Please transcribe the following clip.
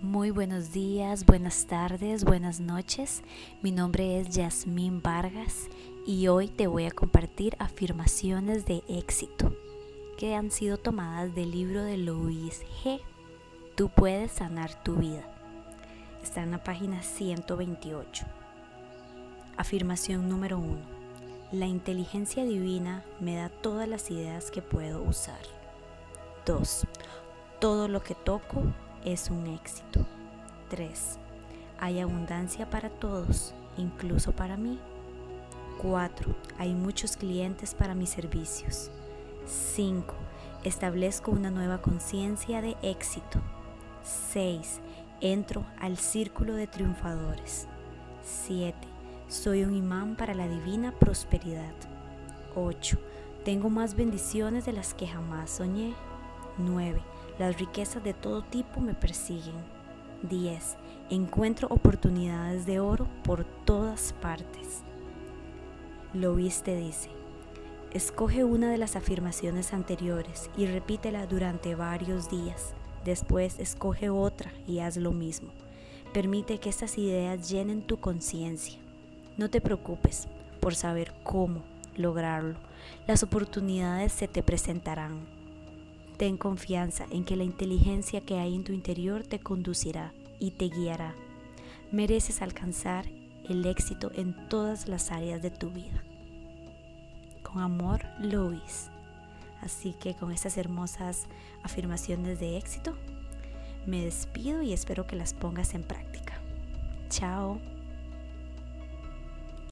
Muy buenos días, buenas tardes, buenas noches. Mi nombre es Yasmín Vargas y hoy te voy a compartir afirmaciones de éxito que han sido tomadas del libro de Luis G. Tú puedes sanar tu vida. Está en la página 128. Afirmación número 1. La inteligencia divina me da todas las ideas que puedo usar. 2. Todo lo que toco es un éxito. 3. Hay abundancia para todos, incluso para mí. 4. Hay muchos clientes para mis servicios. 5. Establezco una nueva conciencia de éxito. 6. Entro al círculo de triunfadores. 7. Soy un imán para la divina prosperidad. 8. Tengo más bendiciones de las que jamás soñé. 9. Las riquezas de todo tipo me persiguen. 10. Encuentro oportunidades de oro por todas partes. Lo viste dice, escoge una de las afirmaciones anteriores y repítela durante varios días. Después escoge otra y haz lo mismo. Permite que estas ideas llenen tu conciencia. No te preocupes por saber cómo lograrlo. Las oportunidades se te presentarán. Ten confianza en que la inteligencia que hay en tu interior te conducirá y te guiará. Mereces alcanzar el éxito en todas las áreas de tu vida. Con amor, Luis. Así que con estas hermosas afirmaciones de éxito, me despido y espero que las pongas en práctica. Chao.